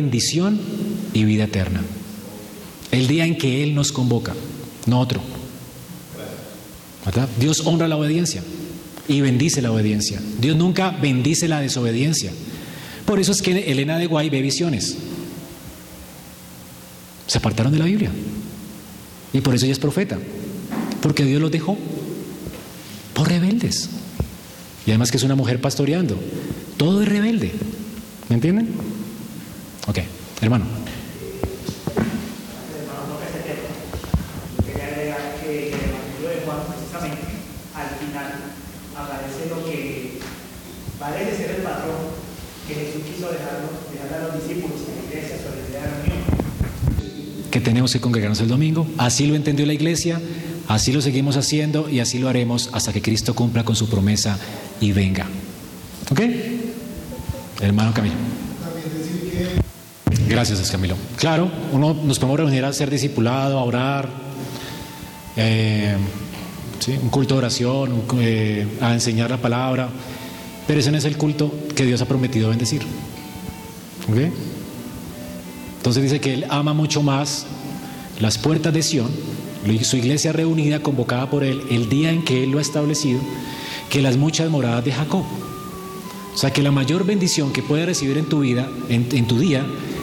bendición y vida eterna. El día en que Él nos convoca, no otro. Dios honra la obediencia y bendice la obediencia. Dios nunca bendice la desobediencia. Por eso es que Elena de Guay ve visiones. Se apartaron de la Biblia. Y por eso ella es profeta. Porque Dios los dejó por rebeldes. Y además que es una mujer pastoreando. Todo es rebelde. ¿Me entienden? Ok, hermano. Que que parece ser el patrón que Jesús quiso dejarle a los discípulos en la iglesia sobre el día de que tenemos que congregarnos el domingo. Así lo entendió la iglesia, así lo seguimos haciendo y así lo haremos hasta que Cristo cumpla con su promesa y venga. ¿Ok? Hermano Camilo. Gracias, Camilo. Claro, uno nos podemos reunir a ser discipulado, a orar, eh, ¿sí? un culto de oración, eh, a enseñar la palabra, pero ese no es el culto que Dios ha prometido bendecir. ¿Ok? Entonces dice que Él ama mucho más las puertas de Sión, su iglesia reunida, convocada por Él, el día en que Él lo ha establecido, que las muchas moradas de Jacob. O sea que la mayor bendición que puedes recibir en tu vida, en, en tu día,